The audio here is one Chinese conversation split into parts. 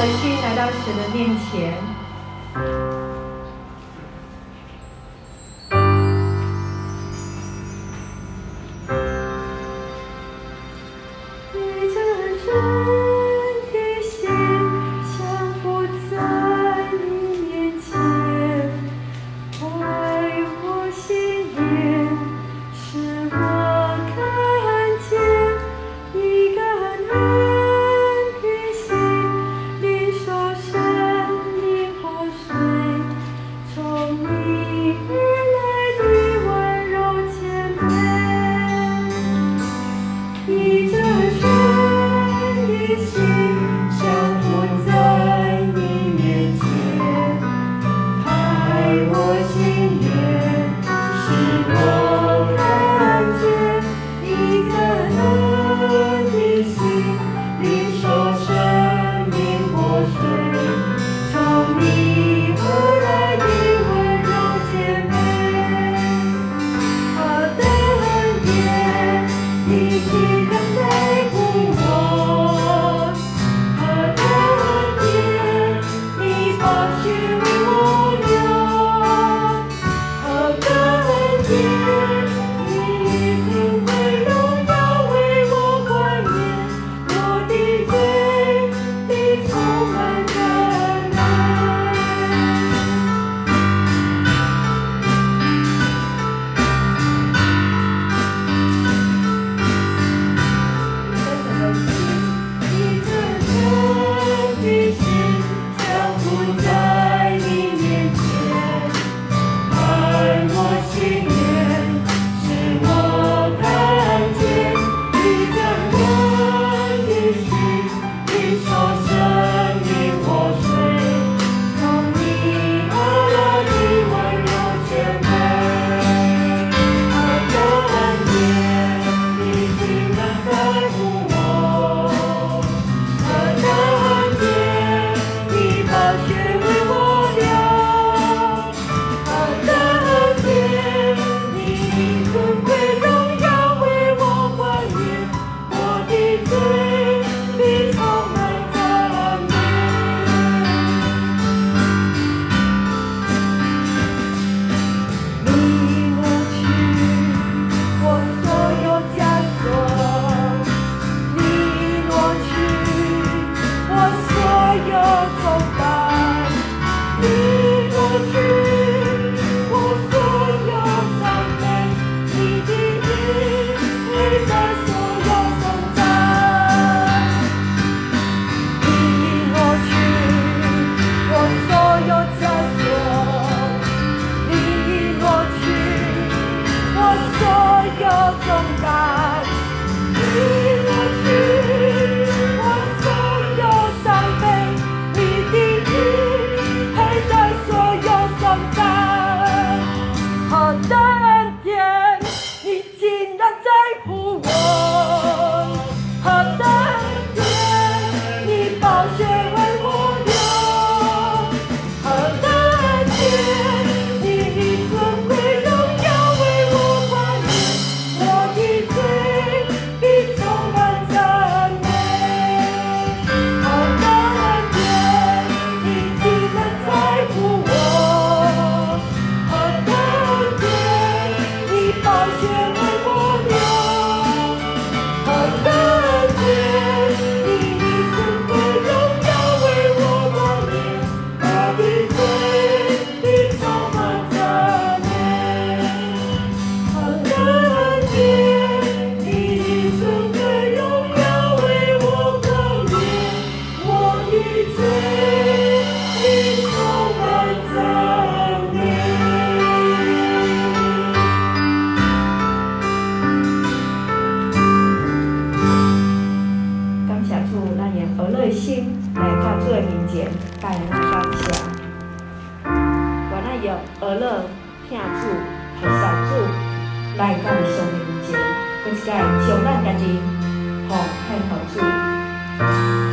的心来到神的面前。感谢主，咱用儿心来教主诶。面前感谢阮爱用儿女拼主，互舍主来感生人之恩，使咱将咱家庭奉献给主。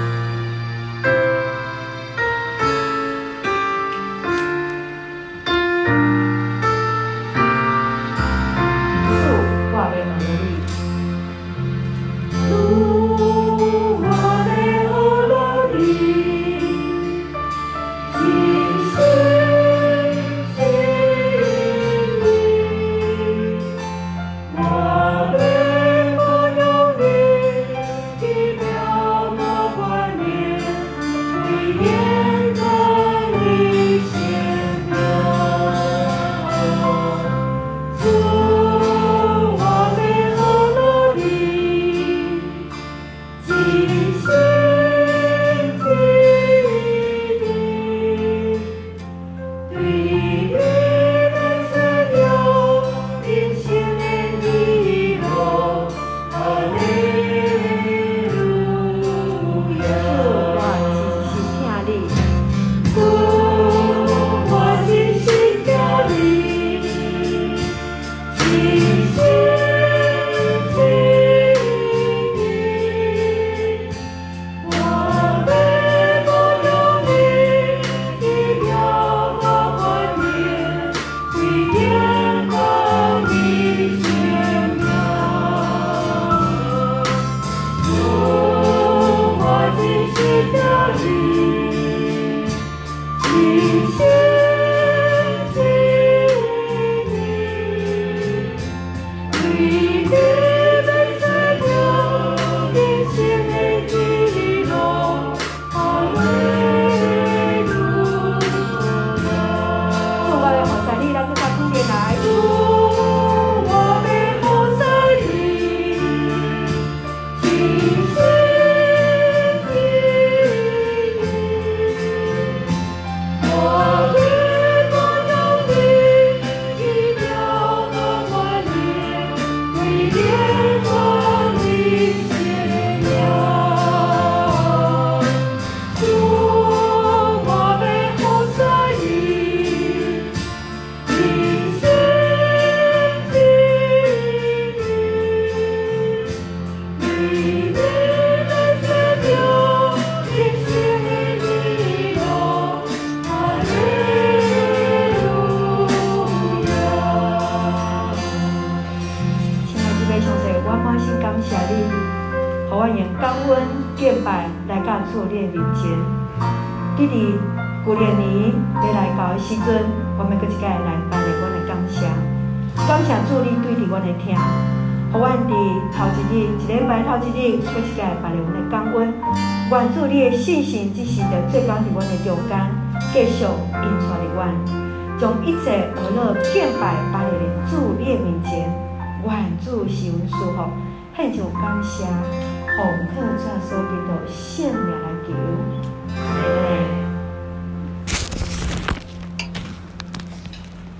敬拜来到主你面前。弟弟旧年年要来到的时阵，我们搁一个来带来阮的感谢，感谢主你对伫阮的听，予阮伫头一日一礼拜头一日搁一个来带来阮的感恩。愿主你的信心只是着最高伫阮的中间，继续引带着阮，将一切娱乐敬拜摆在主你的面前。愿主是阮祝福，献上感谢，好我们看到这样的时候来对